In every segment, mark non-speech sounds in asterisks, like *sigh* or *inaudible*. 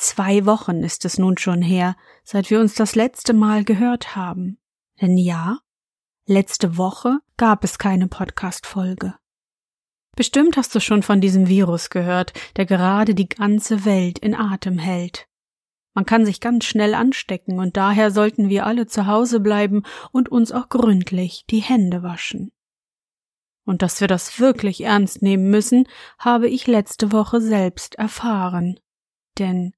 Zwei Wochen ist es nun schon her, seit wir uns das letzte Mal gehört haben. Denn ja, letzte Woche gab es keine Podcast-Folge. Bestimmt hast du schon von diesem Virus gehört, der gerade die ganze Welt in Atem hält. Man kann sich ganz schnell anstecken und daher sollten wir alle zu Hause bleiben und uns auch gründlich die Hände waschen. Und dass wir das wirklich ernst nehmen müssen, habe ich letzte Woche selbst erfahren. Denn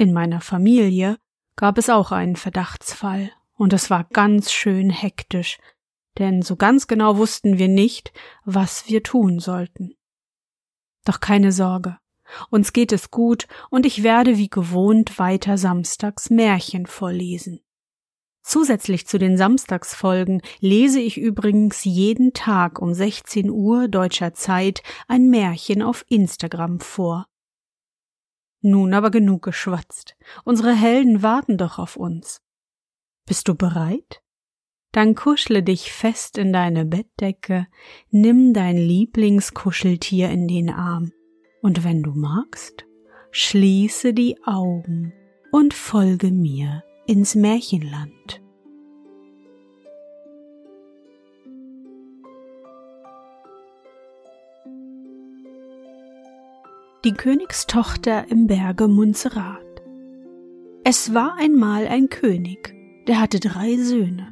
in meiner Familie gab es auch einen Verdachtsfall, und es war ganz schön hektisch, denn so ganz genau wussten wir nicht, was wir tun sollten. Doch keine Sorge, uns geht es gut, und ich werde wie gewohnt weiter samstags Märchen vorlesen. Zusätzlich zu den Samstagsfolgen lese ich übrigens jeden Tag um 16 Uhr deutscher Zeit ein Märchen auf Instagram vor. Nun aber genug geschwatzt. Unsere Helden warten doch auf uns. Bist du bereit? Dann kuschle dich fest in deine Bettdecke, nimm dein Lieblingskuscheltier in den Arm und wenn du magst, schließe die Augen und folge mir ins Märchenland. Die Königstochter im Berge Montserrat. Es war einmal ein König, der hatte drei Söhne.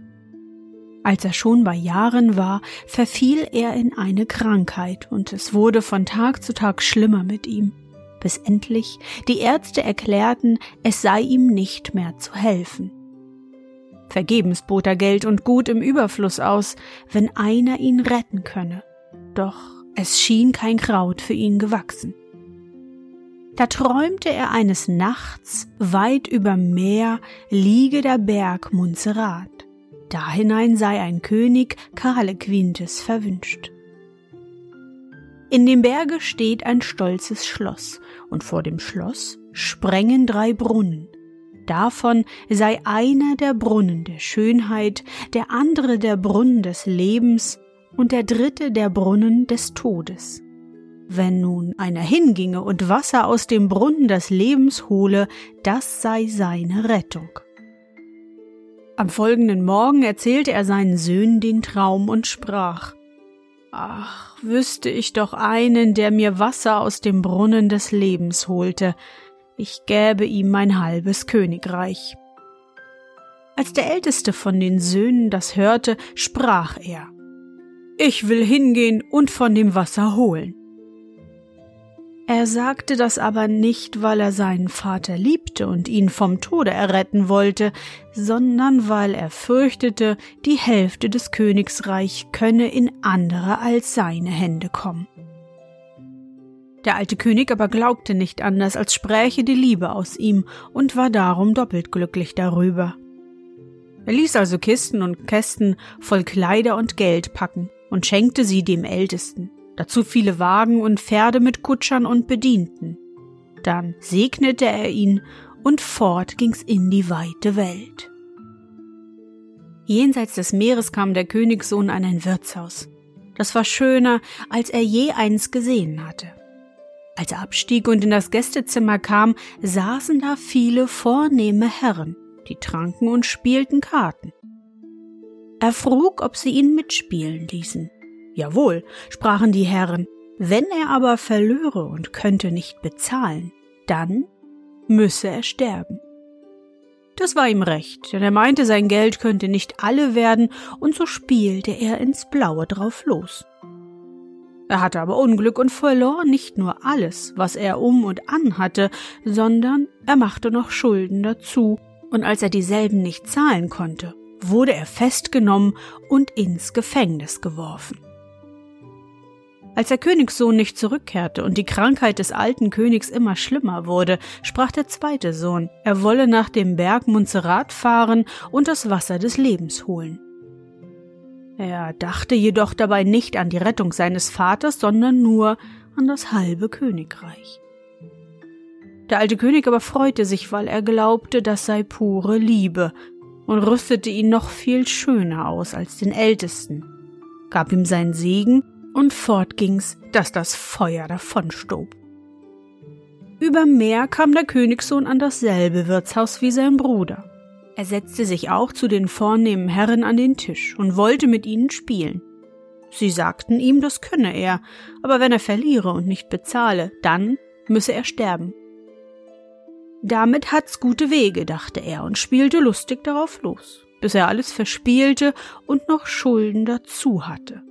Als er schon bei Jahren war, verfiel er in eine Krankheit und es wurde von Tag zu Tag schlimmer mit ihm, bis endlich die Ärzte erklärten, es sei ihm nicht mehr zu helfen. Vergebens bot er Geld und Gut im Überfluss aus, wenn einer ihn retten könne. Doch es schien kein Kraut für ihn gewachsen. Da träumte er eines Nachts, weit über Meer liege der Berg Montserrat. Da hinein sei ein König Karle Quintes verwünscht. In dem Berge steht ein stolzes Schloss, und vor dem Schloss sprengen drei Brunnen. Davon sei einer der Brunnen der Schönheit, der andere der Brunnen des Lebens und der dritte der Brunnen des Todes. Wenn nun einer hinginge und Wasser aus dem Brunnen des Lebens hole, das sei seine Rettung. Am folgenden Morgen erzählte er seinen Söhnen den Traum und sprach Ach, wüsste ich doch einen, der mir Wasser aus dem Brunnen des Lebens holte, ich gäbe ihm mein halbes Königreich. Als der älteste von den Söhnen das hörte, sprach er Ich will hingehen und von dem Wasser holen. Er sagte das aber nicht, weil er seinen Vater liebte und ihn vom Tode erretten wollte, sondern weil er fürchtete, die Hälfte des Königsreich könne in andere als seine Hände kommen. Der alte König aber glaubte nicht anders, als spräche die Liebe aus ihm und war darum doppelt glücklich darüber. Er ließ also Kisten und Kästen voll Kleider und Geld packen und schenkte sie dem Ältesten dazu viele Wagen und Pferde mit Kutschern und Bedienten. Dann segnete er ihn und fort ging's in die weite Welt. Jenseits des Meeres kam der Königssohn an ein Wirtshaus. Das war schöner, als er je eins gesehen hatte. Als er abstieg und in das Gästezimmer kam, saßen da viele vornehme Herren, die tranken und spielten Karten. Er frug, ob sie ihn mitspielen ließen. Jawohl, sprachen die Herren, wenn er aber verlöre und könnte nicht bezahlen, dann müsse er sterben. Das war ihm recht, denn er meinte, sein Geld könnte nicht alle werden, und so spielte er ins Blaue drauf los. Er hatte aber Unglück und verlor nicht nur alles, was er um und an hatte, sondern er machte noch Schulden dazu, und als er dieselben nicht zahlen konnte, wurde er festgenommen und ins Gefängnis geworfen. Als der Königssohn nicht zurückkehrte und die Krankheit des alten Königs immer schlimmer wurde, sprach der zweite Sohn, er wolle nach dem Berg Montserrat fahren und das Wasser des Lebens holen. Er dachte jedoch dabei nicht an die Rettung seines Vaters, sondern nur an das halbe Königreich. Der alte König aber freute sich, weil er glaubte, das sei pure Liebe, und rüstete ihn noch viel schöner aus als den Ältesten, gab ihm seinen Segen und fort ging's, dass das Feuer davonstob. Über Meer kam der Königssohn an dasselbe Wirtshaus wie sein Bruder. Er setzte sich auch zu den vornehmen Herren an den Tisch und wollte mit ihnen spielen. Sie sagten ihm, das könne er, aber wenn er verliere und nicht bezahle, dann müsse er sterben. Damit hat's gute Wege, dachte er und spielte lustig darauf los, bis er alles verspielte und noch Schulden dazu hatte.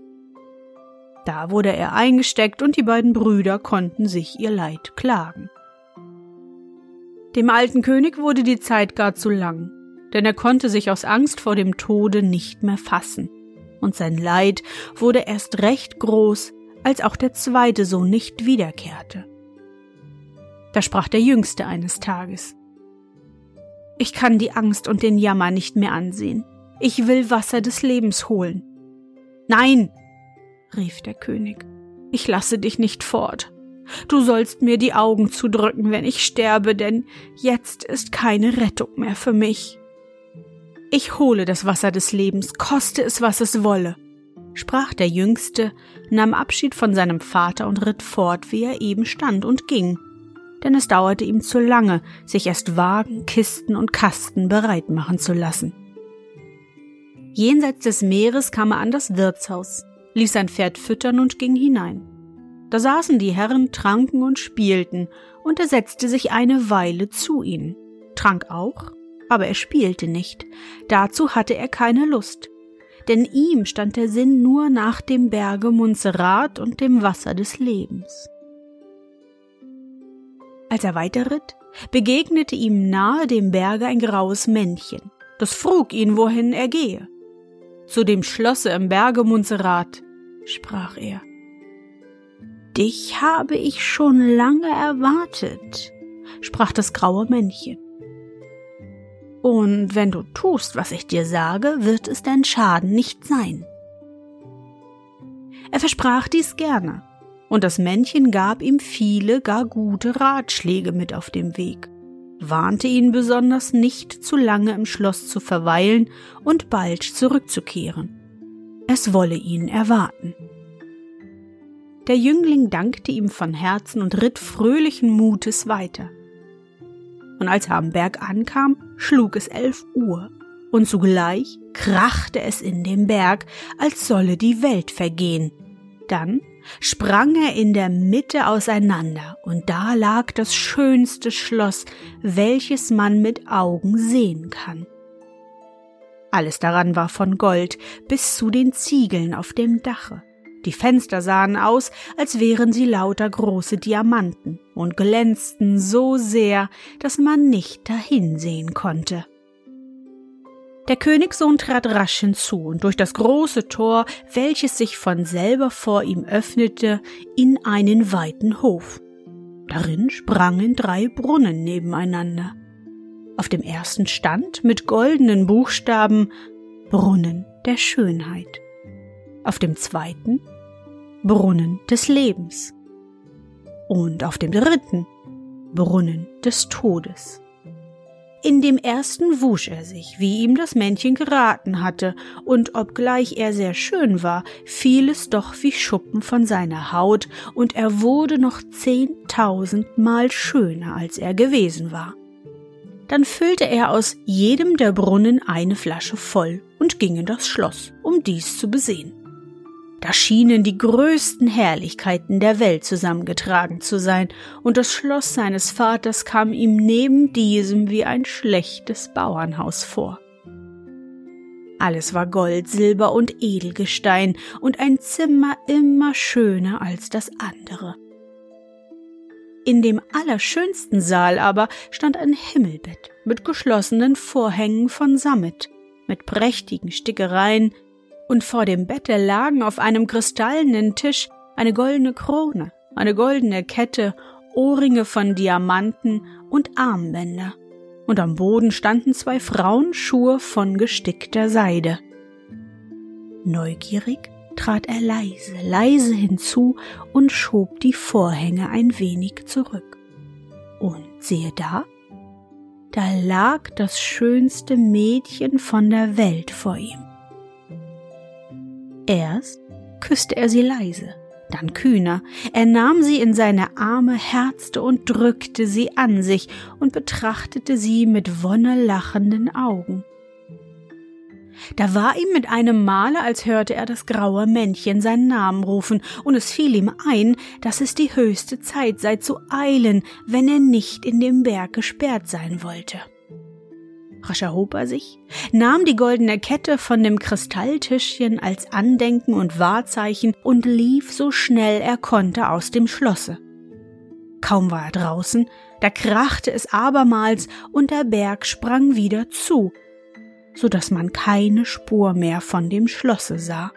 Da wurde er eingesteckt und die beiden Brüder konnten sich ihr Leid klagen. Dem alten König wurde die Zeit gar zu lang, denn er konnte sich aus Angst vor dem Tode nicht mehr fassen, und sein Leid wurde erst recht groß, als auch der zweite Sohn nicht wiederkehrte. Da sprach der Jüngste eines Tages Ich kann die Angst und den Jammer nicht mehr ansehen. Ich will Wasser des Lebens holen. Nein, rief der König, ich lasse dich nicht fort. Du sollst mir die Augen zudrücken, wenn ich sterbe, denn jetzt ist keine Rettung mehr für mich. Ich hole das Wasser des Lebens, koste es, was es wolle, sprach der Jüngste, nahm Abschied von seinem Vater und ritt fort, wie er eben stand und ging, denn es dauerte ihm zu lange, sich erst Wagen, Kisten und Kasten bereit machen zu lassen. Jenseits des Meeres kam er an das Wirtshaus, ließ sein Pferd füttern und ging hinein. Da saßen die Herren, tranken und spielten, und er setzte sich eine Weile zu ihnen, trank auch, aber er spielte nicht, dazu hatte er keine Lust, denn ihm stand der Sinn nur nach dem Berge Montserrat und dem Wasser des Lebens. Als er weiterritt, begegnete ihm nahe dem Berge ein graues Männchen, das frug ihn, wohin er gehe. Zu dem Schlosse im Berge Montserrat, sprach er. Dich habe ich schon lange erwartet, sprach das graue Männchen. Und wenn du tust, was ich dir sage, wird es dein Schaden nicht sein. Er versprach dies gerne, und das Männchen gab ihm viele gar gute Ratschläge mit auf dem Weg, warnte ihn besonders nicht zu lange im Schloss zu verweilen und bald zurückzukehren. Es wolle ihn erwarten. Der Jüngling dankte ihm von Herzen und ritt fröhlichen Mutes weiter. Und als er am Berg ankam, schlug es elf Uhr, und zugleich krachte es in dem Berg, als solle die Welt vergehen. Dann sprang er in der Mitte auseinander, und da lag das schönste Schloss, welches man mit Augen sehen kann. Alles daran war von Gold bis zu den Ziegeln auf dem Dache. Die Fenster sahen aus, als wären sie lauter große Diamanten und glänzten so sehr, dass man nicht dahinsehen konnte. Der Königssohn trat rasch hinzu und durch das große Tor, welches sich von selber vor ihm öffnete, in einen weiten Hof. Darin sprangen drei Brunnen nebeneinander. Auf dem ersten stand mit goldenen Buchstaben Brunnen der Schönheit. Auf dem zweiten Brunnen des Lebens. Und auf dem dritten Brunnen des Todes. In dem ersten wusch er sich, wie ihm das Männchen geraten hatte, und obgleich er sehr schön war, fiel es doch wie Schuppen von seiner Haut, und er wurde noch zehntausendmal schöner, als er gewesen war. Dann füllte er aus jedem der Brunnen eine Flasche voll und ging in das Schloss, um dies zu besehen. Da schienen die größten Herrlichkeiten der Welt zusammengetragen zu sein, und das Schloss seines Vaters kam ihm neben diesem wie ein schlechtes Bauernhaus vor. Alles war Gold, Silber und Edelgestein, und ein Zimmer immer schöner als das andere. In dem allerschönsten Saal aber stand ein Himmelbett mit geschlossenen Vorhängen von Sammet, mit prächtigen Stickereien, und vor dem Bette lagen auf einem kristallenen Tisch eine goldene Krone, eine goldene Kette, Ohrringe von Diamanten und Armbänder. Und am Boden standen zwei Frauenschuhe von gestickter Seide. Neugierig trat er leise, leise hinzu und schob die Vorhänge ein wenig zurück. Und siehe da, da lag das schönste Mädchen von der Welt vor ihm. Erst küsste er sie leise, dann kühner. Er nahm sie in seine Arme, herzte und drückte sie an sich und betrachtete sie mit wonne lachenden Augen. Da war ihm mit einem Male, als hörte er das graue Männchen seinen Namen rufen, und es fiel ihm ein, dass es die höchste Zeit sei zu eilen, wenn er nicht in dem Berg gesperrt sein wollte. Rasch erhob er sich, nahm die goldene Kette von dem Kristalltischchen als Andenken und Wahrzeichen und lief so schnell er konnte aus dem Schlosse. Kaum war er draußen, da krachte es abermals und der Berg sprang wieder zu, so dass man keine Spur mehr von dem Schlosse sah.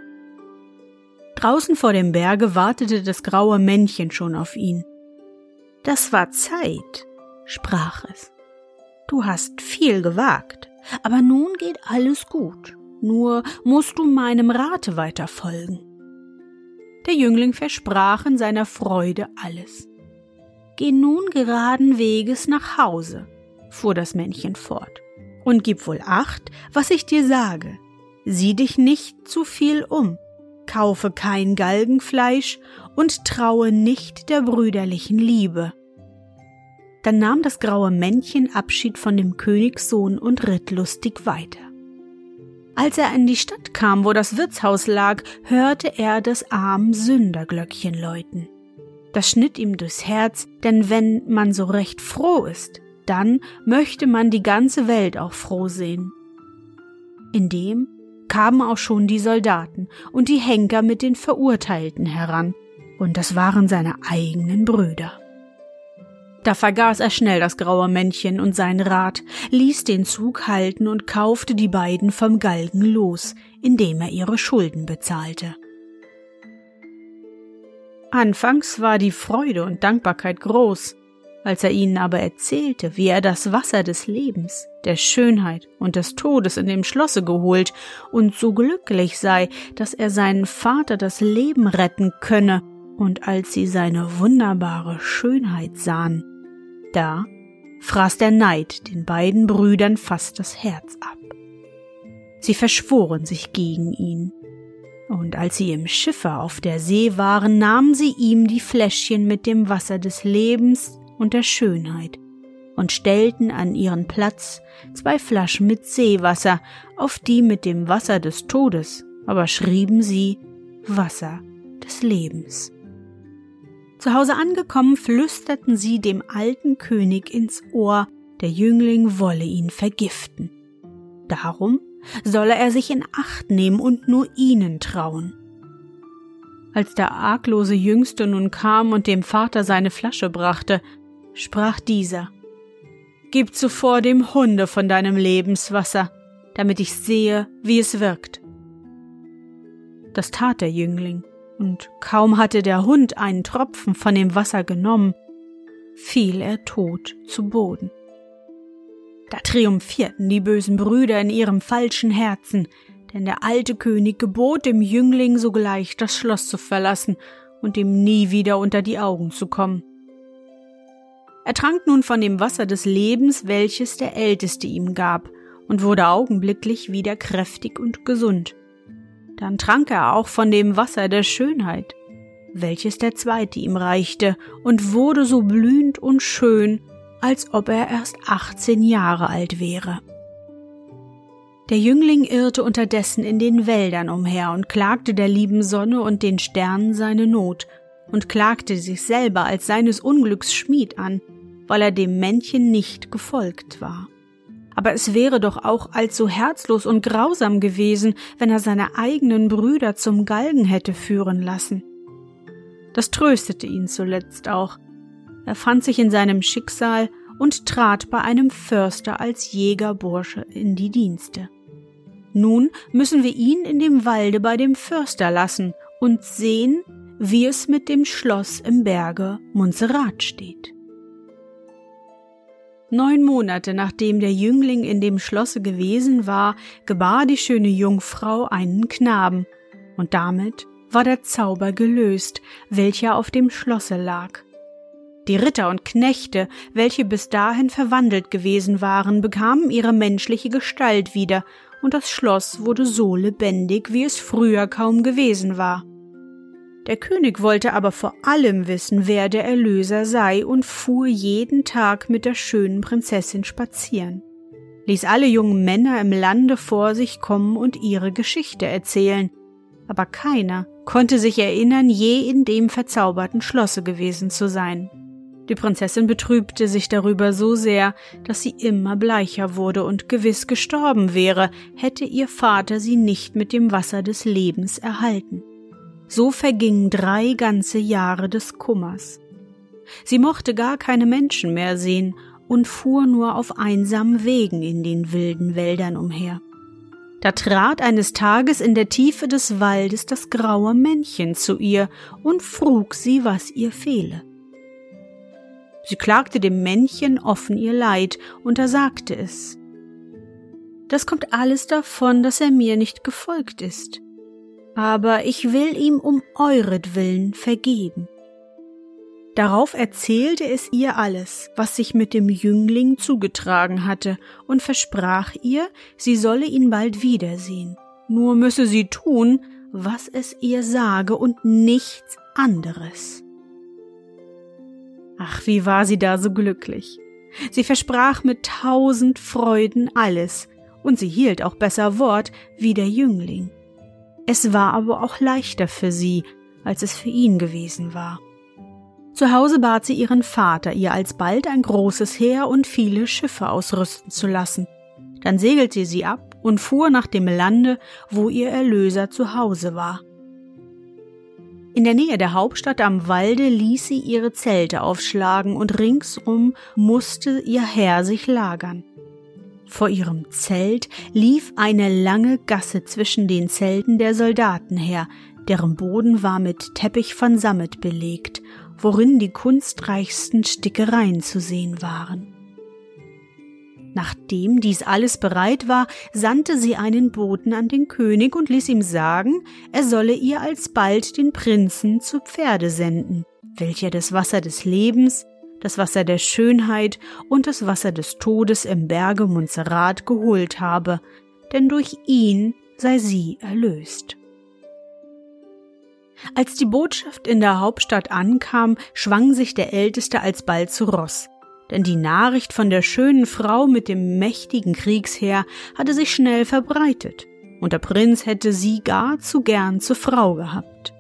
Draußen vor dem Berge wartete das graue Männchen schon auf ihn. Das war Zeit, sprach es. Du hast viel gewagt, aber nun geht alles gut. Nur musst du meinem Rate weiter folgen. Der Jüngling versprach in seiner Freude alles. Geh nun geraden Weges nach Hause, fuhr das Männchen fort, und gib wohl acht, was ich dir sage. Sieh dich nicht zu viel um, kaufe kein Galgenfleisch und traue nicht der brüderlichen Liebe. Dann nahm das graue Männchen Abschied von dem Königssohn und ritt lustig weiter. Als er in die Stadt kam, wo das Wirtshaus lag, hörte er das arm Sünderglöckchen läuten. Das schnitt ihm durchs Herz, denn wenn man so recht froh ist, dann möchte man die ganze Welt auch froh sehen. Indem kamen auch schon die Soldaten und die Henker mit den Verurteilten heran, und das waren seine eigenen Brüder. Da vergaß er schnell das graue Männchen und sein Rat, ließ den Zug halten und kaufte die beiden vom Galgen los, indem er ihre Schulden bezahlte. Anfangs war die Freude und Dankbarkeit groß, als er ihnen aber erzählte, wie er das Wasser des Lebens, der Schönheit und des Todes in dem Schlosse geholt und so glücklich sei, dass er seinen Vater das Leben retten könne, und als sie seine wunderbare Schönheit sahen, da fraß der Neid den beiden Brüdern fast das Herz ab. Sie verschworen sich gegen ihn. Und als sie im Schiffe auf der See waren, nahmen sie ihm die Fläschchen mit dem Wasser des Lebens und der Schönheit und stellten an ihren Platz zwei Flaschen mit Seewasser, auf die mit dem Wasser des Todes, aber schrieben sie Wasser des Lebens. Zu Hause angekommen, flüsterten sie dem alten König ins Ohr, der Jüngling wolle ihn vergiften. Darum solle er sich in Acht nehmen und nur ihnen trauen. Als der arglose Jüngste nun kam und dem Vater seine Flasche brachte, sprach dieser Gib zuvor dem Hunde von deinem Lebenswasser, damit ich sehe, wie es wirkt. Das tat der Jüngling, und kaum hatte der Hund einen Tropfen von dem Wasser genommen, fiel er tot zu Boden. Da triumphierten die bösen Brüder in ihrem falschen Herzen, denn der alte König gebot dem Jüngling sogleich das Schloss zu verlassen und ihm nie wieder unter die Augen zu kommen. Er trank nun von dem Wasser des Lebens, welches der Älteste ihm gab, und wurde augenblicklich wieder kräftig und gesund. Dann trank er auch von dem Wasser der Schönheit, welches der zweite ihm reichte, und wurde so blühend und schön, als ob er erst achtzehn Jahre alt wäre. Der Jüngling irrte unterdessen in den Wäldern umher und klagte der lieben Sonne und den Sternen seine Not und klagte sich selber als seines Unglücks Schmied an, weil er dem Männchen nicht gefolgt war aber es wäre doch auch allzu herzlos und grausam gewesen, wenn er seine eigenen Brüder zum Galgen hätte führen lassen. Das tröstete ihn zuletzt auch. Er fand sich in seinem Schicksal und trat bei einem Förster als Jägerbursche in die Dienste. Nun müssen wir ihn in dem Walde bei dem Förster lassen und sehen, wie es mit dem Schloss im Berge Montserrat steht. Neun Monate nachdem der Jüngling in dem Schlosse gewesen war, gebar die schöne Jungfrau einen Knaben, und damit war der Zauber gelöst, welcher auf dem Schlosse lag. Die Ritter und Knechte, welche bis dahin verwandelt gewesen waren, bekamen ihre menschliche Gestalt wieder, und das Schloss wurde so lebendig, wie es früher kaum gewesen war. Der König wollte aber vor allem wissen, wer der Erlöser sei, und fuhr jeden Tag mit der schönen Prinzessin spazieren, ließ alle jungen Männer im Lande vor sich kommen und ihre Geschichte erzählen, aber keiner konnte sich erinnern, je in dem verzauberten Schlosse gewesen zu sein. Die Prinzessin betrübte sich darüber so sehr, dass sie immer bleicher wurde und gewiss gestorben wäre, hätte ihr Vater sie nicht mit dem Wasser des Lebens erhalten. So vergingen drei ganze Jahre des Kummers. Sie mochte gar keine Menschen mehr sehen und fuhr nur auf einsamen Wegen in den wilden Wäldern umher. Da trat eines Tages in der Tiefe des Waldes das graue Männchen zu ihr und frug sie, was ihr fehle. Sie klagte dem Männchen offen ihr Leid und er sagte es. Das kommt alles davon, dass er mir nicht gefolgt ist aber ich will ihm um euretwillen vergeben. Darauf erzählte es ihr alles, was sich mit dem Jüngling zugetragen hatte, und versprach ihr, sie solle ihn bald wiedersehen, nur müsse sie tun, was es ihr sage und nichts anderes. Ach, wie war sie da so glücklich. Sie versprach mit tausend Freuden alles, und sie hielt auch besser Wort wie der Jüngling. Es war aber auch leichter für sie, als es für ihn gewesen war. Zu Hause bat sie ihren Vater, ihr alsbald ein großes Heer und viele Schiffe ausrüsten zu lassen. Dann segelte sie ab und fuhr nach dem Lande, wo ihr Erlöser zu Hause war. In der Nähe der Hauptstadt am Walde ließ sie ihre Zelte aufschlagen und ringsum musste ihr Herr sich lagern. Vor ihrem Zelt lief eine lange Gasse zwischen den Zelten der Soldaten her, deren Boden war mit Teppich von Sammet belegt, worin die kunstreichsten Stickereien zu sehen waren. Nachdem dies alles bereit war, sandte sie einen Boten an den König und ließ ihm sagen, er solle ihr alsbald den Prinzen zu Pferde senden, welcher das Wasser des Lebens, das Wasser der Schönheit und das Wasser des Todes im Berge Montserrat geholt habe, denn durch ihn sei sie erlöst. Als die Botschaft in der Hauptstadt ankam, schwang sich der Älteste alsbald zu Ross, denn die Nachricht von der schönen Frau mit dem mächtigen Kriegsheer hatte sich schnell verbreitet, und der Prinz hätte sie gar zu gern zur Frau gehabt.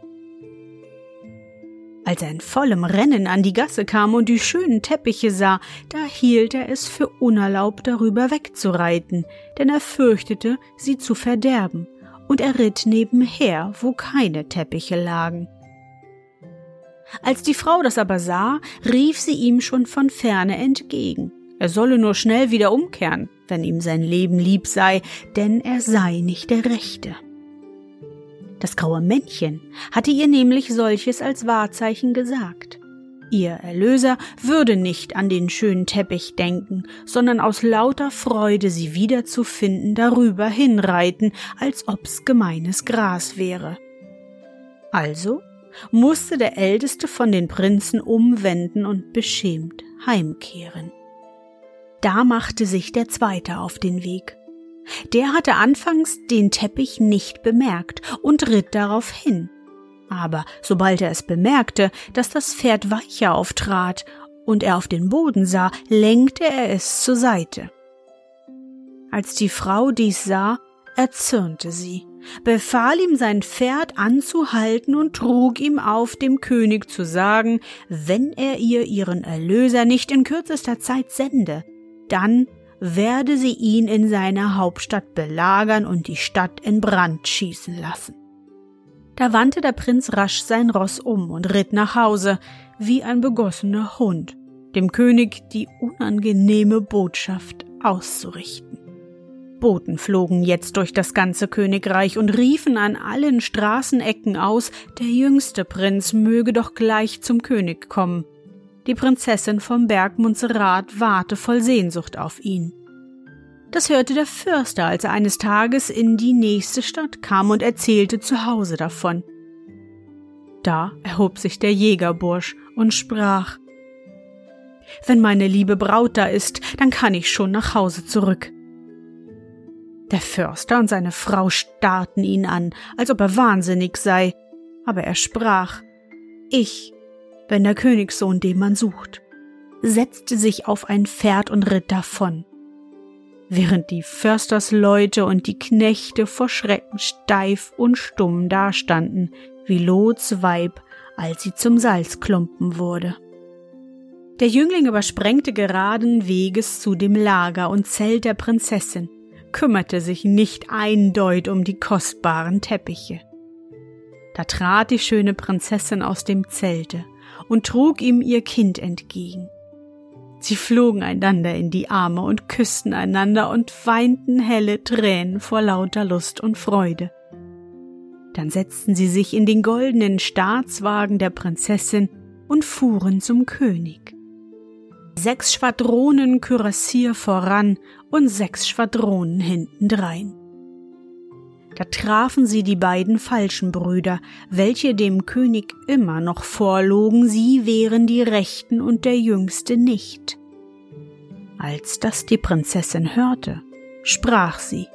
Als er in vollem Rennen an die Gasse kam und die schönen Teppiche sah, da hielt er es für unerlaubt, darüber wegzureiten, denn er fürchtete, sie zu verderben, und er ritt nebenher, wo keine Teppiche lagen. Als die Frau das aber sah, rief sie ihm schon von ferne entgegen. Er solle nur schnell wieder umkehren, wenn ihm sein Leben lieb sei, denn er sei nicht der Rechte. Das graue Männchen hatte ihr nämlich solches als Wahrzeichen gesagt. Ihr Erlöser würde nicht an den schönen Teppich denken, sondern aus lauter Freude sie wiederzufinden darüber hinreiten, als ob's gemeines Gras wäre. Also musste der Älteste von den Prinzen umwenden und beschämt heimkehren. Da machte sich der Zweite auf den Weg. Der hatte anfangs den Teppich nicht bemerkt und ritt darauf hin. Aber sobald er es bemerkte, dass das Pferd weicher auftrat und er auf den Boden sah, lenkte er es zur Seite. Als die Frau dies sah, erzürnte sie, befahl ihm sein Pferd anzuhalten und trug ihm auf, dem König zu sagen, wenn er ihr ihren Erlöser nicht in kürzester Zeit sende, dann werde sie ihn in seiner Hauptstadt belagern und die Stadt in Brand schießen lassen. Da wandte der Prinz rasch sein Ross um und ritt nach Hause, wie ein begossener Hund, dem König die unangenehme Botschaft auszurichten. Boten flogen jetzt durch das ganze Königreich und riefen an allen Straßenecken aus, der jüngste Prinz möge doch gleich zum König kommen. Die Prinzessin vom Berg Montserrat warte voll Sehnsucht auf ihn. Das hörte der Fürster, als er eines Tages in die nächste Stadt kam und erzählte zu Hause davon. Da erhob sich der Jägerbursch und sprach Wenn meine liebe Braut da ist, dann kann ich schon nach Hause zurück. Der Förster und seine Frau starrten ihn an, als ob er wahnsinnig sei, aber er sprach Ich bin der Königssohn, den man sucht, setzte sich auf ein Pferd und ritt davon. Während die Förstersleute und die Knechte vor Schrecken steif und stumm dastanden, wie Lots Weib, als sie zum Salzklumpen wurde. Der Jüngling übersprengte geraden Weges zu dem Lager und Zelt der Prinzessin, kümmerte sich nicht eindeut um die kostbaren Teppiche. Da trat die schöne Prinzessin aus dem Zelte und trug ihm ihr Kind entgegen. Sie flogen einander in die Arme und küssten einander und weinten helle Tränen vor lauter Lust und Freude. Dann setzten sie sich in den goldenen Staatswagen der Prinzessin und fuhren zum König sechs Schwadronen Kürassier voran und sechs Schwadronen hintendrein. Da trafen sie die beiden falschen Brüder, welche dem König immer noch vorlogen, sie wären die Rechten und der Jüngste nicht. Als das die Prinzessin hörte, sprach sie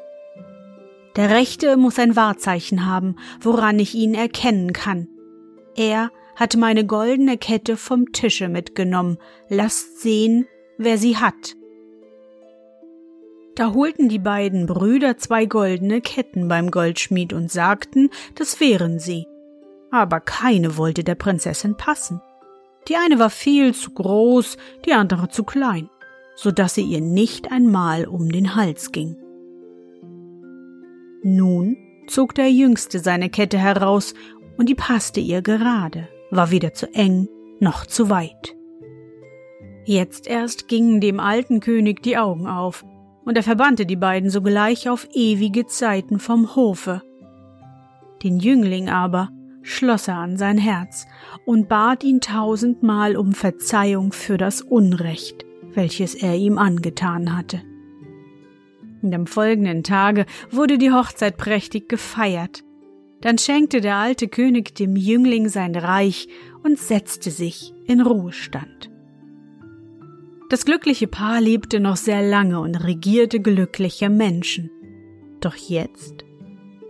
Der Rechte muss ein Wahrzeichen haben, woran ich ihn erkennen kann. Er hat meine goldene Kette vom Tische mitgenommen. Lasst sehen, wer sie hat. Da holten die beiden Brüder zwei goldene Ketten beim Goldschmied und sagten, das wären sie. Aber keine wollte der Prinzessin passen. Die eine war viel zu groß, die andere zu klein, so dass sie ihr nicht einmal um den Hals ging. Nun zog der Jüngste seine Kette heraus, und die passte ihr gerade war weder zu eng noch zu weit. Jetzt erst gingen dem alten König die Augen auf, und er verbannte die beiden sogleich auf ewige Zeiten vom Hofe. Den Jüngling aber schloss er an sein Herz und bat ihn tausendmal um Verzeihung für das Unrecht, welches er ihm angetan hatte. Und am folgenden Tage wurde die Hochzeit prächtig gefeiert, dann schenkte der alte König dem Jüngling sein Reich und setzte sich in Ruhestand. Das glückliche Paar lebte noch sehr lange und regierte glückliche Menschen. Doch jetzt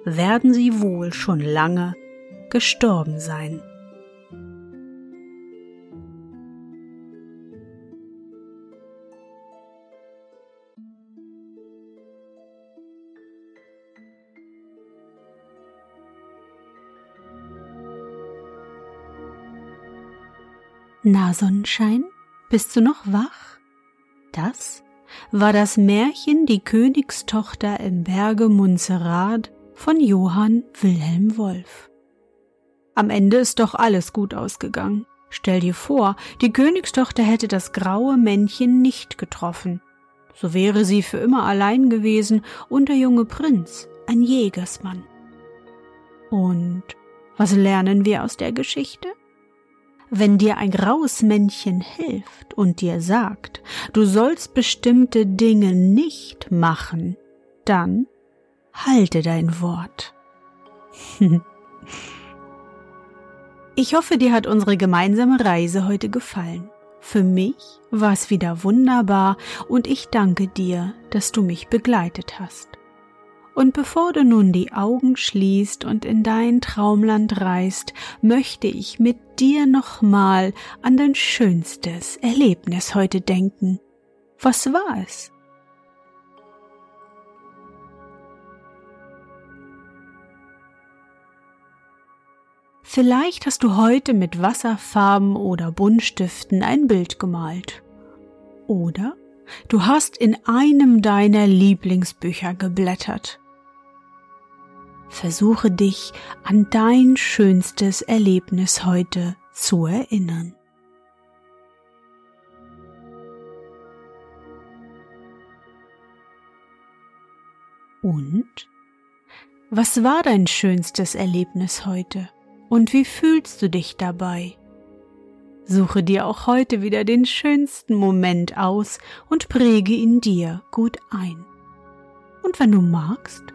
werden sie wohl schon lange gestorben sein. Na Sonnenschein, bist du noch wach? Das war das Märchen Die Königstochter im Berge Montserrat von Johann Wilhelm Wolf. Am Ende ist doch alles gut ausgegangen. Stell dir vor, die Königstochter hätte das graue Männchen nicht getroffen. So wäre sie für immer allein gewesen und der junge Prinz ein Jägersmann. Und was lernen wir aus der Geschichte? Wenn dir ein graues Männchen hilft und dir sagt, du sollst bestimmte Dinge nicht machen, dann halte dein Wort. *laughs* ich hoffe, dir hat unsere gemeinsame Reise heute gefallen. Für mich war es wieder wunderbar und ich danke dir, dass du mich begleitet hast. Und bevor du nun die Augen schließt und in dein Traumland reist, möchte ich mit dir nochmal an dein schönstes Erlebnis heute denken. Was war es? Vielleicht hast du heute mit Wasserfarben oder Buntstiften ein Bild gemalt. Oder du hast in einem deiner Lieblingsbücher geblättert versuche dich an dein schönstes Erlebnis heute zu erinnern. Und? Was war dein schönstes Erlebnis heute? Und wie fühlst du dich dabei? Suche dir auch heute wieder den schönsten Moment aus und präge ihn dir gut ein. Und wenn du magst,